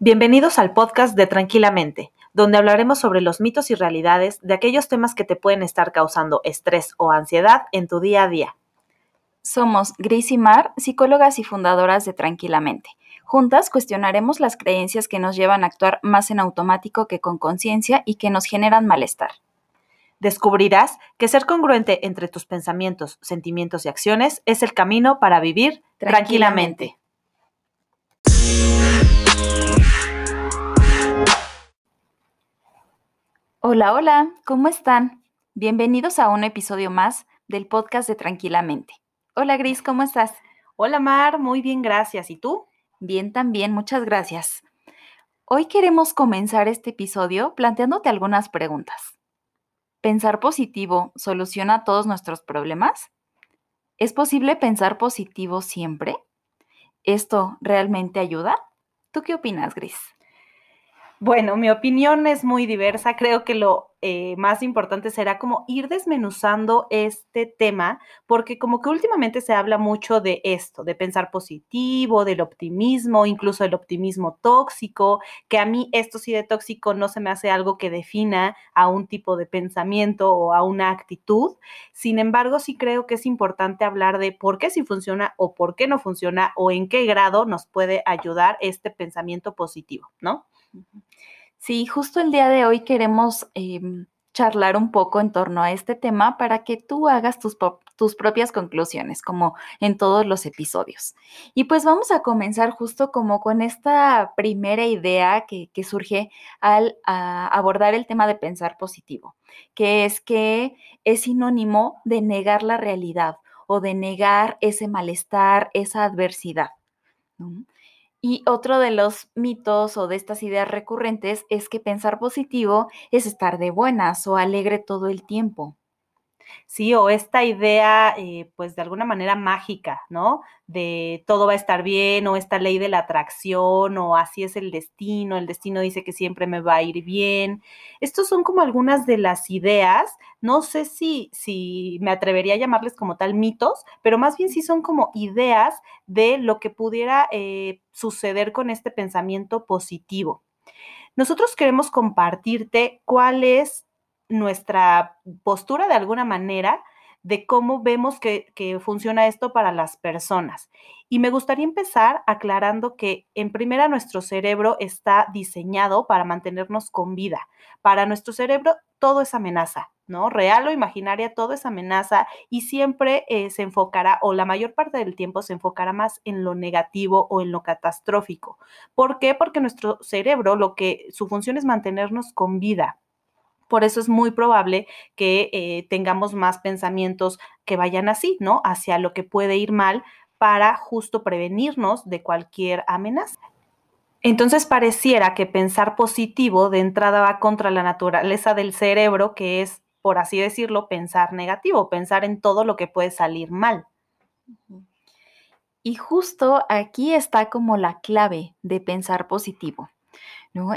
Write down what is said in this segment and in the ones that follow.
Bienvenidos al podcast de Tranquilamente, donde hablaremos sobre los mitos y realidades de aquellos temas que te pueden estar causando estrés o ansiedad en tu día a día. Somos Gris y Mar, psicólogas y fundadoras de Tranquilamente. Juntas cuestionaremos las creencias que nos llevan a actuar más en automático que con conciencia y que nos generan malestar. Descubrirás que ser congruente entre tus pensamientos, sentimientos y acciones es el camino para vivir tranquilamente. Hola, hola, ¿cómo están? Bienvenidos a un episodio más del podcast de Tranquilamente. Hola Gris, ¿cómo estás? Hola Mar, muy bien, gracias. ¿Y tú? Bien también, muchas gracias. Hoy queremos comenzar este episodio planteándote algunas preguntas. ¿Pensar positivo soluciona todos nuestros problemas? ¿Es posible pensar positivo siempre? ¿Esto realmente ayuda? ¿Tú qué opinas, Gris? Bueno, mi opinión es muy diversa. Creo que lo eh, más importante será como ir desmenuzando este tema, porque como que últimamente se habla mucho de esto, de pensar positivo, del optimismo, incluso el optimismo tóxico, que a mí esto sí de tóxico no se me hace algo que defina a un tipo de pensamiento o a una actitud. Sin embargo, sí creo que es importante hablar de por qué sí funciona o por qué no funciona o en qué grado nos puede ayudar este pensamiento positivo, ¿no? Sí, justo el día de hoy queremos em, charlar un poco en torno a este tema para que tú hagas tus, tus, propias conclusiones, como en todos los episodios. Y pues vamos a comenzar justo como con esta primera idea que, que surge al abordar el tema de pensar positivo, que es que es sinónimo de negar la realidad o de negar ese malestar, esa adversidad. Y otro de los mitos o de estas ideas recurrentes es que pensar positivo es estar de buenas o alegre todo el tiempo. Sí, o esta idea, eh, pues de alguna manera mágica, ¿no? De todo va a estar bien, o esta ley de la atracción, o así es el destino, el destino dice que siempre me va a ir bien. Estos son como algunas de las ideas, no sé si, si me atrevería a llamarles como tal mitos, pero más bien sí son como ideas de lo que pudiera eh, suceder con este pensamiento positivo. Nosotros queremos compartirte cuál es nuestra postura de alguna manera de cómo vemos que, funciona esto para las personas. Y me gustaría empezar aclarando que en primera nuestro cerebro está diseñado para mantenernos con vida. Para nuestro cerebro todo es amenaza, ¿no? Real o imaginaria, todo es amenaza y siempre eh, se enfocará, o la mayor parte del tiempo se enfocará más en lo negativo o en lo catastrófico. ¿Por qué? Porque nuestro cerebro, lo que su función es mantenernos con vida. Por eso es muy probable que eh, tengamos más pensamientos que vayan así, ¿no? Hacia lo que puede ir mal para justo prevenirnos de cualquier amenaza. Entonces pareciera que pensar positivo de entrada va contra la naturaleza del cerebro, que es, por así decirlo, pensar negativo, pensar en todo lo que puede salir mal. Y justo aquí está como la clave de pensar positivo.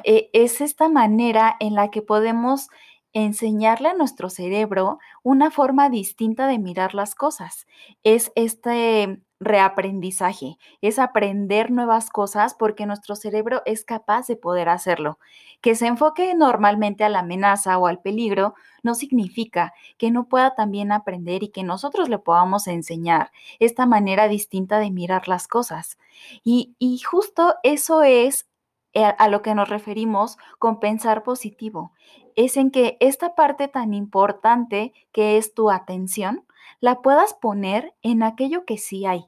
E, es esta manera en la que podemos enseñarle a nuestro cerebro una forma distinta de mirar las cosas. Es este reaprendizaje, es aprender nuevas cosas porque nuestro cerebro es capaz de poder hacerlo. Que se enfoque normalmente a la amenaza o al peligro no significa que no pueda también aprender y que nosotros le podamos enseñar esta manera distinta de mirar las cosas. Y, justo eso es a lo que nos referimos con pensar positivo, es en que esta parte tan importante que es tu atención, la puedas poner en aquello que sí hay,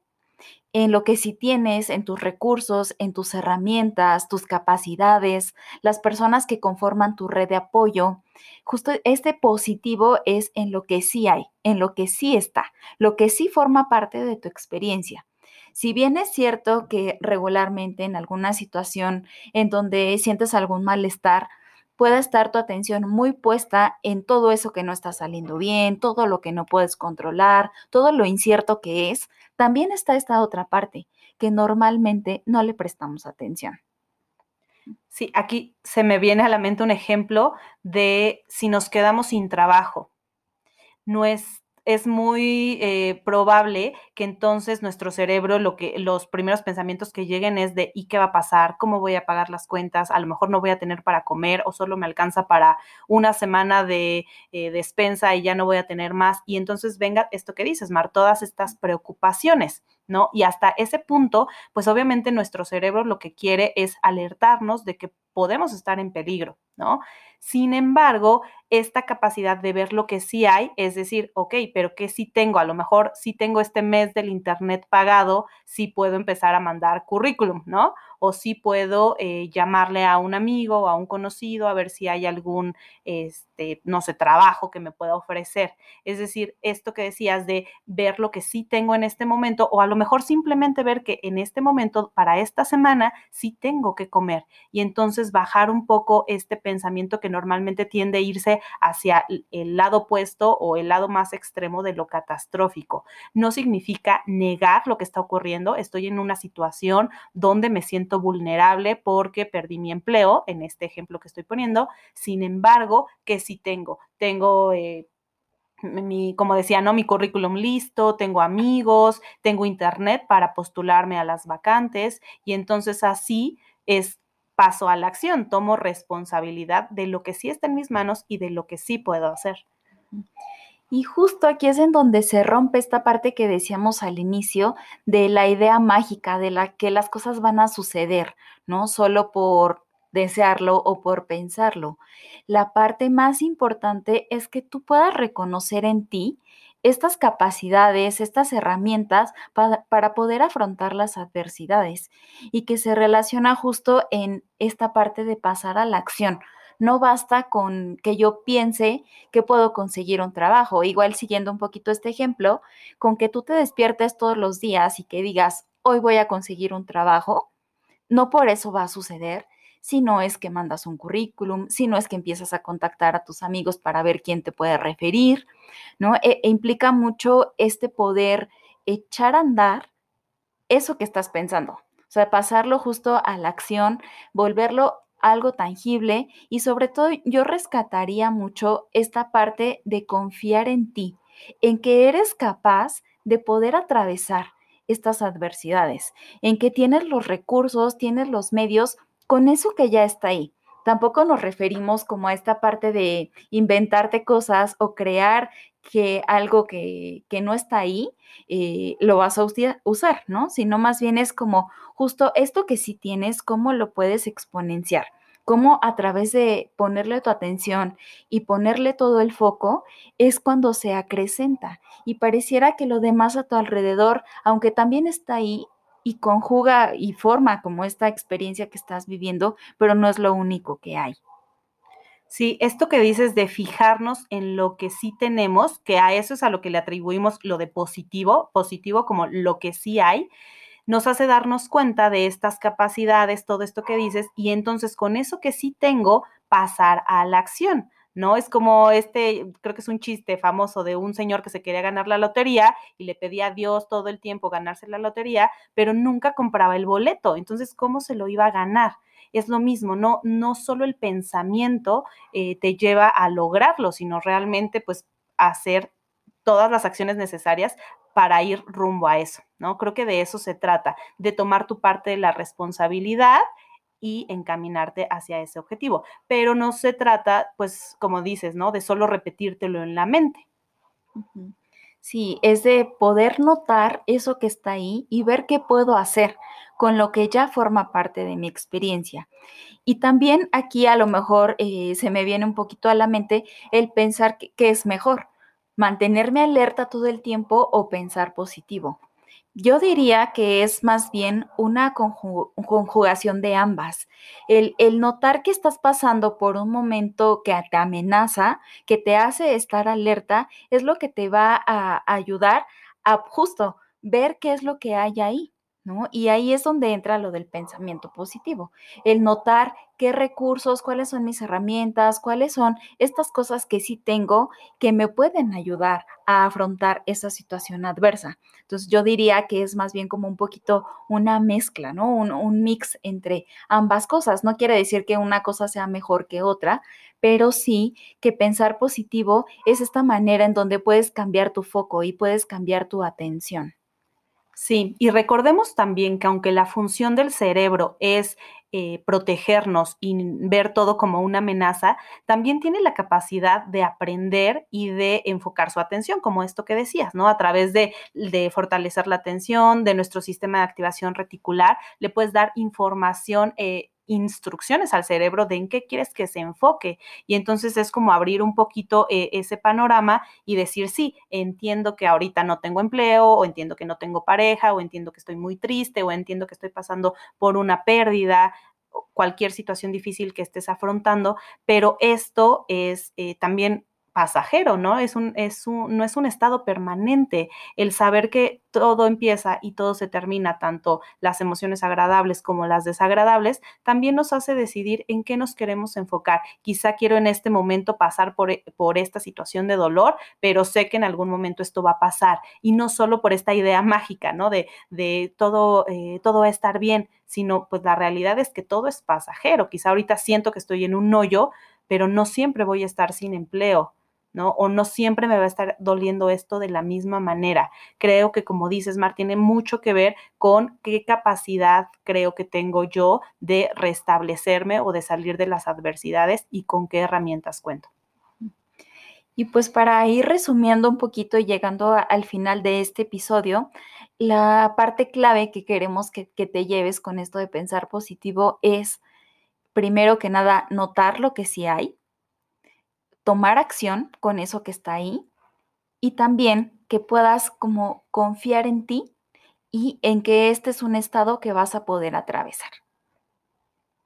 en lo que sí tienes, en tus recursos, en tus herramientas, tus capacidades, las personas que conforman tu red de apoyo. Justo este positivo es en lo que sí hay, en lo que sí está, lo que sí forma parte de tu experiencia. Si bien es cierto que regularmente en alguna situación en donde sientes algún malestar, pueda estar tu atención muy puesta en todo eso que no está saliendo bien, todo lo que no puedes controlar, todo lo incierto que es, también está esta otra parte que normalmente no le prestamos atención. Sí, aquí se me viene a la mente un ejemplo de si nos quedamos sin trabajo. No es muy eh, probable que entonces nuestro cerebro, lo que, los primeros pensamientos que lleguen es de ¿y qué va a pasar? ¿Cómo voy a pagar las cuentas? A lo mejor no voy a tener para comer o solo me alcanza para una semana de eh, despensa y ya no voy a tener más. Y entonces venga esto que dices, Mar, todas estas preocupaciones. ¿No? Y hasta ese punto, pues obviamente nuestro cerebro lo que quiere es alertarnos de que podemos estar en peligro, ¿no? Sin embargo, esta capacidad de ver lo que sí hay, es decir, ok, pero ¿qué sí tengo? A lo mejor sí tengo este mes del Internet pagado, sí puedo empezar a mandar currículum, ¿no? O sí puedo eh, llamarle a un amigo o a un conocido a ver si hay algún, este, no sé, trabajo que me pueda ofrecer. Es decir, esto que decías de ver lo que sí tengo en este momento o a lo mejor simplemente ver que en este momento, para esta semana, sí tengo que comer y entonces bajar un poco este pensamiento que normalmente tiende a irse hacia el lado opuesto o el lado más extremo de lo catastrófico. No significa negar lo que está ocurriendo. Estoy en una situación donde me siento vulnerable porque perdí mi empleo, en este ejemplo que estoy poniendo. Sin embargo, que si tengo, tengo... Eh, mi, como decía, ¿no? Mi currículum listo, tengo amigos, tengo internet para postularme a las vacantes y entonces así es paso a la acción, tomo responsabilidad de lo que sí está en mis manos y de lo que sí puedo hacer. Y justo aquí es en donde se rompe esta parte que decíamos al inicio de la idea mágica de la que las cosas van a suceder, ¿no? Solo por desearlo o por pensarlo. La parte más importante es que tú puedas reconocer en ti estas capacidades, estas herramientas para, poder afrontar las adversidades y que se relaciona justo en esta parte de pasar a la acción. No basta con que yo piense que puedo conseguir un trabajo. Igual siguiendo un poquito este ejemplo, con que tú te despiertes todos los días y que digas, hoy voy a conseguir un trabajo, no por eso va a suceder, si no es que mandas un currículum, si no es que empiezas a contactar a tus amigos para ver quién te puede referir, ¿no? E, e implica mucho este poder echar a andar eso que estás pensando, o sea, pasarlo justo a la acción, volverlo algo tangible y sobre todo yo rescataría mucho esta parte de confiar en ti, en que eres capaz de poder atravesar estas adversidades, en que tienes los recursos, tienes los medios con eso que ya está ahí. Tampoco nos referimos como a esta parte de inventarte cosas o crear que algo que, no está ahí eh, lo vas a usar, ¿no? Sino más bien es como justo esto que sí tienes, cómo lo puedes exponenciar cómo a través de ponerle tu atención y ponerle todo el foco es cuando se acrecenta y pareciera que lo demás a tu alrededor, aunque también está ahí, y conjuga y forma como esta experiencia que estás viviendo, pero no es lo único que hay. Sí, esto que dices de fijarnos en lo que sí tenemos, que a eso es a lo que le atribuimos lo de positivo, positivo como lo que sí hay, nos hace darnos cuenta de estas capacidades, todo esto que dices, y entonces con eso que sí tengo, pasar a la acción. ¿No? Es como este, creo que es un chiste famoso de un señor que se quería ganar la lotería y le pedía a Dios todo el tiempo ganarse la lotería, pero nunca compraba el boleto. Entonces, ¿cómo se lo iba a ganar? Es lo mismo, no, no solo el pensamiento eh, te lleva a lograrlo, sino realmente pues hacer todas las acciones necesarias para ir rumbo a eso, ¿no? Creo que de eso se trata, de tomar tu parte de la responsabilidad y encaminarte hacia ese objetivo. Pero no se trata, pues, como dices, ¿no? De solo repetírtelo en la mente. Sí, es de poder notar eso que está ahí y ver qué puedo hacer con lo que ya forma parte de mi experiencia. Y también aquí a lo mejor eh, se me viene un poquito a la mente el pensar que es mejor, mantenerme alerta todo el tiempo o pensar positivo. Yo diría que es más bien una conjugación de ambas. El, notar que estás pasando por un momento que te amenaza, que te hace estar alerta, es lo que te va a ayudar a justo ver qué es lo que hay ahí. Y ahí es donde entra lo del pensamiento positivo, el notar qué recursos, cuáles son mis herramientas, cuáles son estas cosas que sí tengo que me pueden ayudar a afrontar esa situación adversa. Entonces yo diría que es más bien como un poquito una mezcla, ¿no? Un, un mix entre ambas cosas. No quiere decir que una cosa sea mejor que otra, pero sí que pensar positivo es esta manera en donde puedes cambiar tu foco y puedes cambiar tu atención. Sí, y recordemos también que aunque la función del cerebro es eh, protegernos y ver todo como una amenaza, también tiene la capacidad de aprender y de enfocar su atención, como esto que decías, ¿no? A través de, de fortalecer la atención, de nuestro sistema de activación reticular, le puedes dar información. Eh, instrucciones al cerebro de en qué quieres que se enfoque. Y entonces es como abrir un poquito eh, ese panorama y decir, sí, entiendo que ahorita no tengo empleo, o entiendo que no tengo pareja, o entiendo que estoy muy triste, o entiendo que estoy pasando por una pérdida cualquier situación difícil que estés afrontando, pero esto es eh, también pasajero, ¿no? Es un, es un, no es un estado permanente. El saber que todo empieza y todo se termina, tanto las emociones agradables como las desagradables, también nos hace decidir en qué nos queremos enfocar. Quizá quiero en este momento pasar por, e, por esta situación de dolor, pero sé que en algún momento esto va a pasar. Y no solo por esta idea mágica, ¿no? De, de todo, eh, todo va a estar bien, sino pues la realidad es que todo es pasajero. Quizá ahorita siento que estoy en un hoyo, pero no siempre voy a estar sin empleo O no siempre me va a estar doliendo esto de la misma manera. Creo que, como dices, Mar, tiene mucho que ver con qué capacidad creo que tengo yo de restablecerme o de salir de las adversidades y con qué herramientas cuento. Y pues para ir resumiendo un poquito y llegando al final de este episodio, la parte clave que queremos que, que te lleves con esto de pensar positivo es, primero que nada, notar lo que sí hay, tomar acción con eso que está ahí y también que puedas como confiar en ti y en que este es un estado que vas a poder atravesar.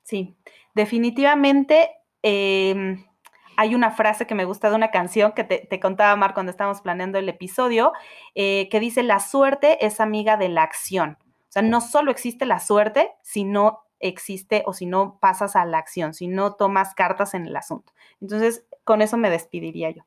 Sí, definitivamente em, hay una frase que me gusta de una canción que te, contaba Mar cuando estábamos planeando el episodio, eh, que dice, la suerte es amiga de la acción. O sea, no solo existe la suerte, sino existe o si no pasas a la acción, si no tomas cartas en el asunto. Entonces, con eso me despediría yo.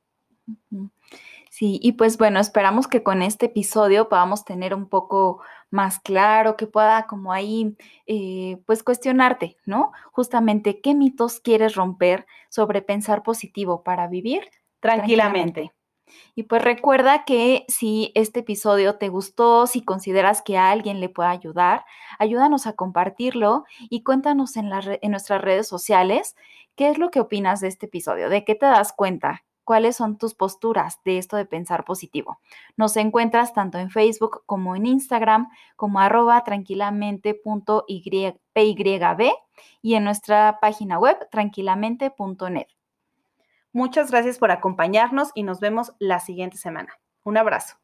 Sí, y pues bueno, esperamos que con este episodio podamos tener un poco más claro, que pueda como ahí, eh, pues cuestionarte, ¿no? Justamente qué mitos quieres romper sobre pensar positivo para vivir tranquilamente. Y pues recuerda que si este episodio te gustó, si consideras que a alguien le puede ayudar, ayúdanos a compartirlo y cuéntanos en, en nuestras redes sociales qué es lo que opinas de este episodio, de qué te das cuenta, cuáles son tus posturas de esto de pensar positivo. Nos encuentras tanto en Facebook como en Instagram como arroba tranquilamente.pyb y en nuestra página web tranquilamente.net. Muchas gracias por acompañarnos y nos vemos la siguiente semana. Un abrazo.